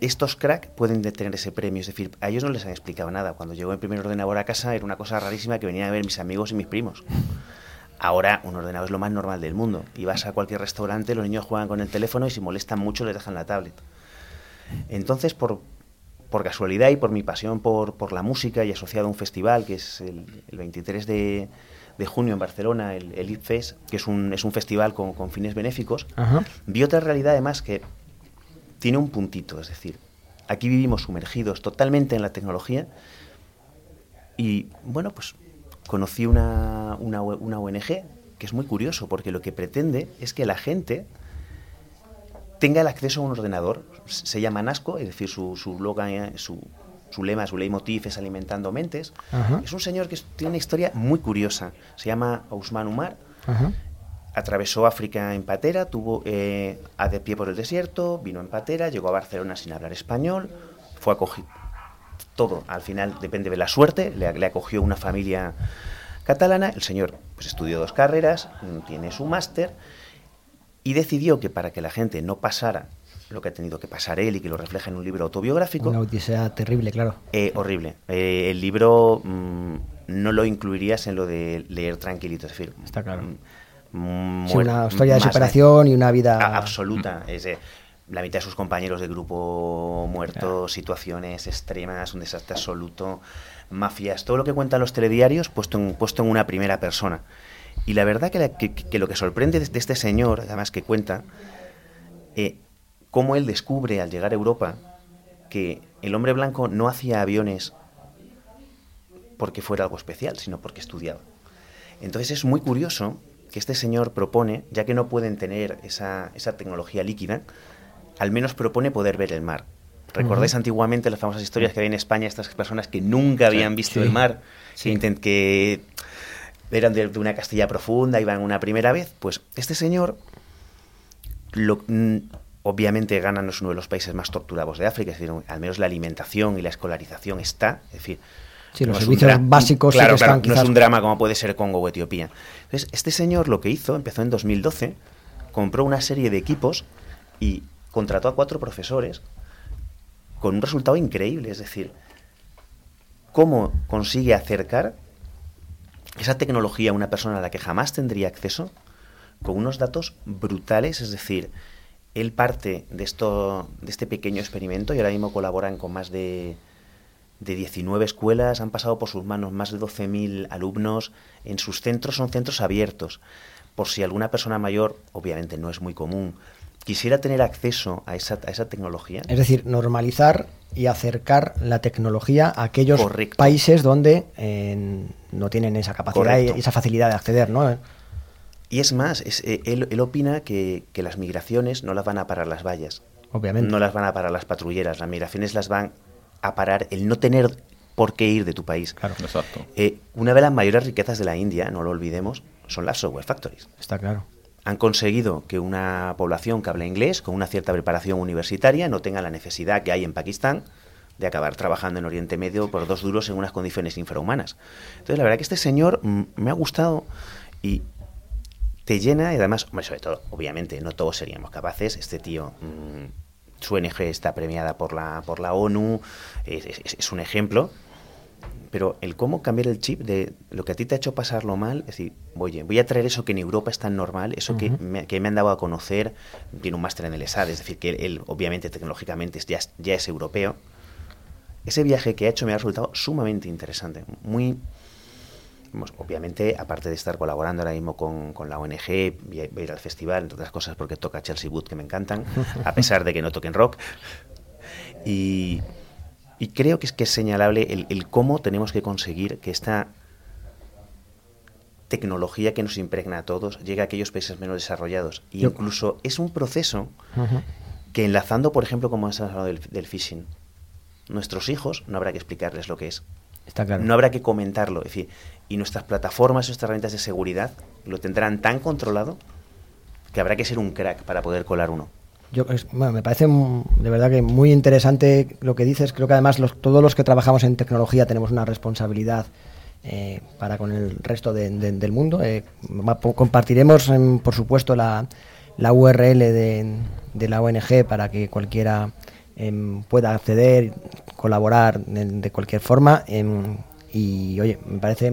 estos crack pueden tener ese premio. Es decir, a ellos no les han explicado nada. Cuando llegó el primer ordenador a casa era una cosa rarísima que venían a ver mis amigos y mis primos. Ahora un ordenador es lo más normal del mundo. Y vas a cualquier restaurante, los niños juegan con el teléfono y si molestan mucho les dejan la tablet. Entonces, por, por casualidad y por mi pasión por, por, la música y asociado a un festival que es el, 23 de, de junio en Barcelona, el, el que es un, es un festival con, con fines benéficos, Ajá. vi otra realidad además que tiene un puntito, es decir, aquí vivimos sumergidos totalmente en la tecnología y bueno, pues conocí una, una, una ONG que es muy curioso porque lo que pretende es que la gente tenga el acceso a un ordenador. Se llama NASCO, es decir, su, su, loga- su, su lema, su leitmotiv es alimentando mentes. Ajá. Es un señor que tiene una historia muy curiosa. Se llama Ousmane Umar Ajá. atravesó África en patera, tuvo eh, a de pie por el desierto, vino en patera, llegó a Barcelona sin hablar español, fue acogido. Todo, al final depende de la suerte, le, le acogió una familia catalana, el señor pues estudió dos carreras, mm, tiene su máster y decidió que para que la gente no pasara lo que ha tenido que pasar él y que lo refleja en un libro autobiográfico, Una odisea terrible, claro. eh, horrible. Eh, el libro mm, no lo incluirías en lo de leer tranquilito, es decir, Está claro. mm, Sí, una historia de más superación y una vida... a- absoluta. Es, eh, la mitad de sus compañeros de grupo muertos, situaciones extremas, un desastre absoluto, mafias, todo lo que cuentan los telediarios puesto en, puesto en una primera persona. Y la verdad que, lo que sorprende de de este señor, además que cuenta, eh, cómo él descubre al llegar a Europa que el hombre blanco no hacía aviones porque fuera algo especial, sino porque estudiaba. Entonces es muy curioso que este señor propone, ya que no pueden tener esa, esa tecnología líquida, al menos propone poder ver el mar. ¿Recordáis antiguamente las famosas historias que había en España, estas personas que nunca habían visto Sí. el mar, que, intent- que eran de, de una Castilla profunda, iban una primera vez? Pues este señor, lo- mm, obviamente Ghana no es uno de los países más torturados de África, es decir, al menos la alimentación y la escolarización está, es decir, Sí, los no servicios básicos sí claro, que están claro, no es un drama como puede ser Congo o Etiopía. Entonces, este señor lo que hizo, empezó en 2012, compró una serie de equipos y contrató a cuatro profesores con un resultado increíble. Es decir, cómo consigue acercar esa tecnología a una persona a la que jamás tendría acceso con unos datos brutales. Es decir, él parte de, esto, de este pequeño experimento y ahora mismo colaboran con más de, de 19 escuelas, han pasado por sus manos más de 12.000 alumnos. En sus centros son centros abiertos. Por si alguna persona mayor, obviamente no es muy común, quisiera tener acceso a esa, a esa tecnología. Es decir, normalizar y acercar la tecnología a aquellos Correcto. países donde eh, no tienen esa capacidad y esa facilidad de acceder, ¿no? Y es más, es, eh, él, él opina que, que las migraciones no las van a parar las vallas, Obviamente. no las van a parar las patrulleras, las migraciones las van a parar el no tener por qué ir de tu país. Claro, Exacto. Eh, una de las mayores riquezas de la India, no lo olvidemos, son las software factories. está claro. Han conseguido que una población que habla inglés, con una cierta preparación universitaria, no tenga la necesidad que hay en Pakistán de acabar trabajando en Oriente Medio por dos duros en unas condiciones infrahumanas. Entonces, la verdad que este señor me ha gustado y te llena, y además, hombre, sobre todo, obviamente, no todos seríamos capaces. Este tío, su ONG está premiada por la, por la ONU, es un ejemplo. Pero el cómo cambiar el chip de lo que a ti te ha hecho pasarlo mal, es decir, oye, voy a traer eso que en Europa es tan normal, eso que, me, que me han dado a conocer, tiene un máster en el ESAD, es decir, que él, obviamente tecnológicamente es- ya, es- ya es europeo. Ese viaje que ha hecho me ha resultado sumamente interesante, muy, vamos, obviamente, aparte de estar colaborando ahora mismo con, con la ONG, voy a, voy a ir al festival, entre otras cosas porque toca Chelsea Wood, que me encantan, a pesar de que no toquen rock. Y, y creo que es, que es señalable el, el cómo tenemos que conseguir que esta tecnología que nos impregna a todos llegue a aquellos países menos desarrollados. Y Yo- incluso es un proceso que enlazando, por ejemplo, como has hablado del, del phishing, nuestros hijos no habrá que explicarles lo que es. Está claro. No habrá que comentarlo. Es decir, y nuestras plataformas, nuestras herramientas de seguridad lo tendrán tan controlado que habrá que ser un crack para poder colar uno. Yo, bueno, me parece de verdad que muy interesante lo que dices. Creo que además los- todos los que trabajamos en tecnología tenemos una responsabilidad eh, para con el resto de- de- del mundo. Eh, compartiremos, em, por supuesto, la, la URL de, de la ONG para que cualquiera em, pueda acceder, colaborar de, de cualquier forma. em, y oye, me parece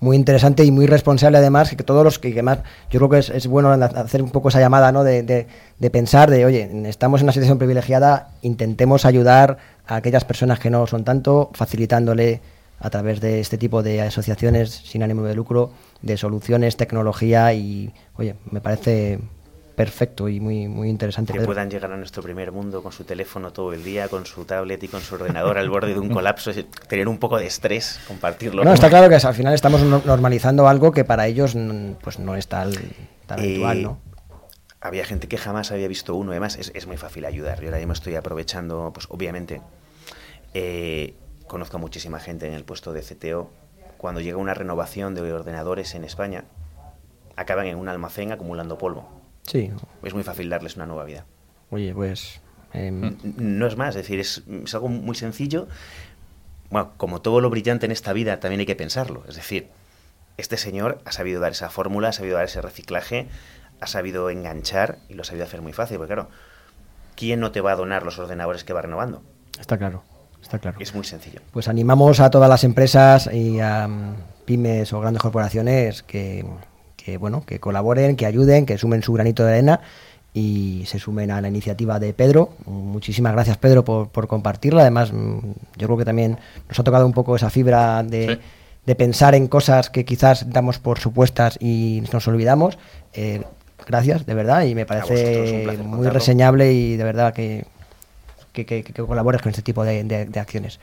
muy interesante y muy responsable además que todos los que, más yo creo que es, es bueno hacer un poco esa llamada ¿no? de, de- de pensar de oye estamos en una situación privilegiada intentemos ayudar a aquellas personas que no son tanto facilitándole a través de este tipo de asociaciones sin ánimo de lucro de soluciones, tecnología y, oye, me parece perfecto y muy, muy interesante. Que Pedro. puedan llegar a nuestro primer mundo con su teléfono todo el día, con su tablet y con su ordenador al borde de un colapso, tener un poco de estrés, compartirlo. No, está claro que al final estamos no- normalizando algo que para ellos pues no es tan, tan Eh, habitual, ¿no? Había gente que jamás había visto uno, además es, es muy fácil ayudar. Yo ahora mismo estoy aprovechando, pues obviamente, eh, conozco a muchísima gente en el puesto de CTO. Cuando llega una renovación de ordenadores en España, acaban en un almacén acumulando polvo. Sí, Es muy fácil darles una nueva vida. oye, pues... em, No es más, es decir, es, es algo muy sencillo. Bueno, como todo lo brillante en esta vida, también hay que pensarlo. Es decir, este señor ha sabido dar esa fórmula, ha sabido dar ese reciclaje, ha sabido enganchar y lo ha sabido hacer muy fácil. Porque claro, ¿quién no te va a donar los ordenadores que va renovando? está claro, está claro. Es muy sencillo. Pues animamos a todas las empresas y a mm, pymes o grandes corporaciones que, que, bueno, que colaboren, que ayuden, que sumen su granito de arena y se sumen a la iniciativa de Pedro. Muchísimas gracias, Pedro, por, por compartirla. Además, mm, yo creo que también nos ha tocado un poco esa fibra de, Sí. de pensar en cosas que quizás damos por supuestas y nos olvidamos. Eh, gracias, de verdad, y me parece muy contarlo. reseñable y de verdad que, que, que- que colabores con este tipo de- de- de acciones.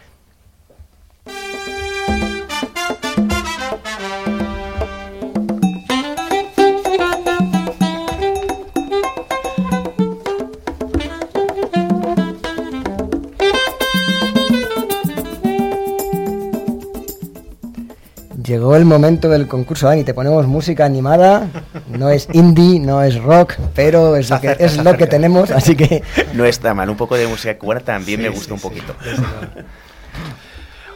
Llegó el momento del concurso, Dani. Te ponemos música animada. No es indie, no es rock, pero es lo que, acerca, es se lo que acerca. tenemos. Así que No está mal, un poco de música cubana también me gusta un poquito.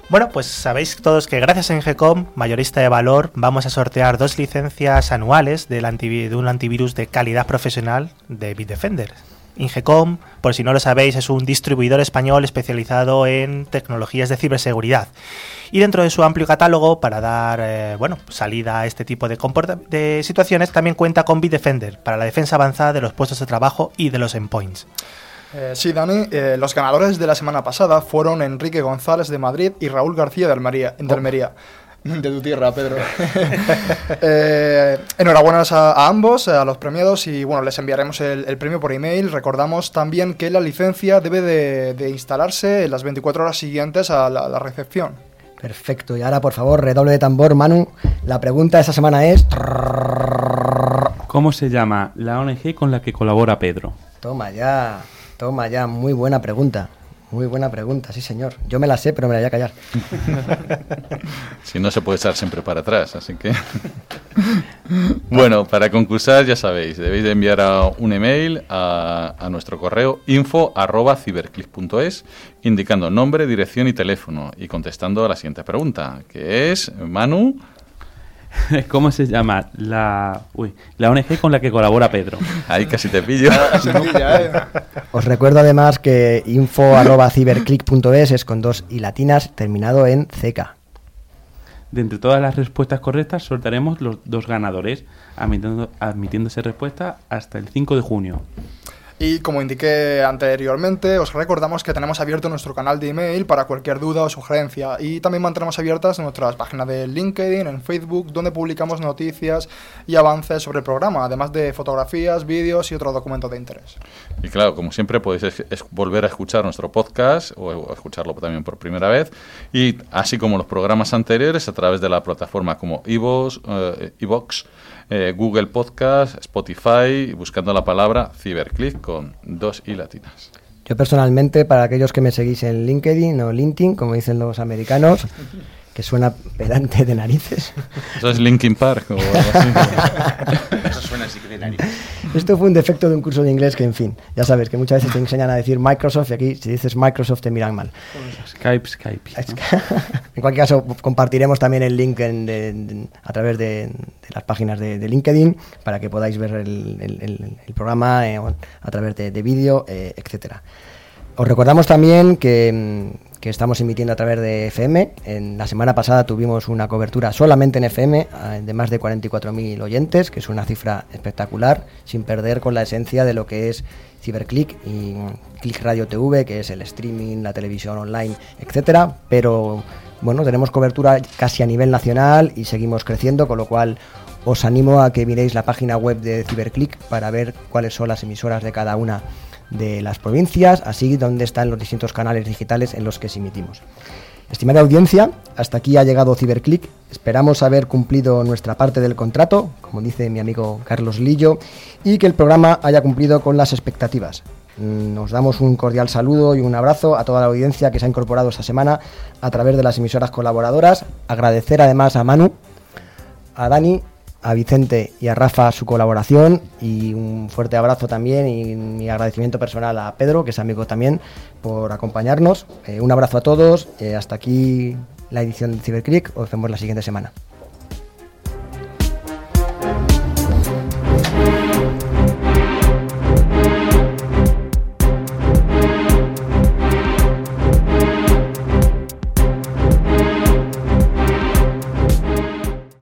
Bueno, pues sabéis todos que gracias a Ingecom, mayorista de valor, vamos a sortear dos licencias anuales del antivi- de un antivirus de calidad profesional de Bitdefender. Ingecom, por si no lo sabéis, es un distribuidor español especializado en tecnologías de ciberseguridad. Y dentro de su amplio catálogo, para dar eh, bueno, salida a este tipo de, de situaciones, también cuenta con Bitdefender para la defensa avanzada de los puestos de trabajo y de los endpoints. Eh, sí, Dani, eh, los ganadores de la semana pasada fueron Enrique González de Madrid y Raúl García de Almería. De, Almería. de tu tierra, Pedro. Eh, enhorabuena a, a ambos, a los premiados, y bueno, les enviaremos el, el premio por email. Recordamos también que la licencia debe de, de instalarse en las 24 horas siguientes a la, la recepción. Perfecto. Y ahora, por favor, redoble de tambor, Manu. La pregunta de esta semana es... ¿Cómo se llama la ONG con la que colabora Pedro? Toma ya, toma ya. Muy buena pregunta. Muy buena pregunta, sí señor. Yo me la sé, pero me la voy a callar. Si no, se puede echar siempre para atrás, así que... bueno, para concursar, ya sabéis, debéis de enviar un email a, a nuestro correo info indicando nombre, dirección y teléfono y contestando a la siguiente pregunta, que es, Manu, ¿Cómo se llama la, uy, la ONG con la que colabora Pedro? ahí casi te pillo. Os recuerdo además que info.ciberclick.es es con dos y latinas terminado en CK. De entre todas las respuestas correctas, soltaremos los dos ganadores, admitiendo, admitiéndose respuesta hasta el 5 de junio. Y como indiqué anteriormente, os recordamos que tenemos abierto nuestro canal de email para cualquier duda o sugerencia. Y también mantenemos abiertas nuestras páginas de LinkedIn, en Facebook, donde publicamos noticias y avances sobre el programa, además de fotografías, vídeos y otros documentos de interés. Y claro, como siempre, podéis volver a escuchar nuestro podcast o, escucharlo también por primera vez, y así como los programas anteriores a través de la plataforma como iVoox, eh, eh, Google Podcast, Spotify, buscando la palabra Ciberclick con dos i latinas. Yo personalmente, para aquellos que me seguís en LinkedIn o LinkedIn, como dicen los americanos, que suena pedante de narices. Eso es Linkin Park o algo así. Eso suena así que de nariz. Esto fue un defecto de un curso de inglés que, en fin, ya sabes que muchas veces te enseñan a decir Microsoft y aquí si dices Microsoft te miran mal. Skype, Skype. ¿no? en cualquier caso, compartiremos también el link en- de- de- a través de, de las páginas de, de LinkedIn para que podáis ver el, el- el- el programa eh, a través de, de vídeo, eh, etcétera. Os recordamos también que, mm, que estamos emitiendo a través de FM. En la semana pasada tuvimos una cobertura solamente en FM eh, de más de 44.000 oyentes, que es una cifra espectacular, sin perder con la esencia de lo que es Ciberclick y Click Radio TV, que es el streaming, la televisión online, etcétera, pero bueno, tenemos cobertura casi a nivel nacional y seguimos creciendo, con lo cual os animo a que miréis la página web de Ciberclick para ver cuáles son las emisoras de cada una de las provincias, así donde están los distintos canales digitales en los que se emitimos. Estimada audiencia, hasta aquí ha llegado Ciberclick. Esperamos haber cumplido nuestra parte del contrato, como dice mi amigo Carlos Lillo, y que el programa haya cumplido con las expectativas. Nos damos un cordial saludo y un abrazo a toda la audiencia que se ha incorporado esta semana a través de las emisoras colaboradoras. Agradecer además a Manu, a Dani, a Vicente y a Rafa su colaboración y un fuerte abrazo también y mi agradecimiento personal a Pedro, que es amigo también, por acompañarnos. Eh, un abrazo a todos. eh, hasta aquí la edición de Ciberclick. Os vemos la siguiente semana.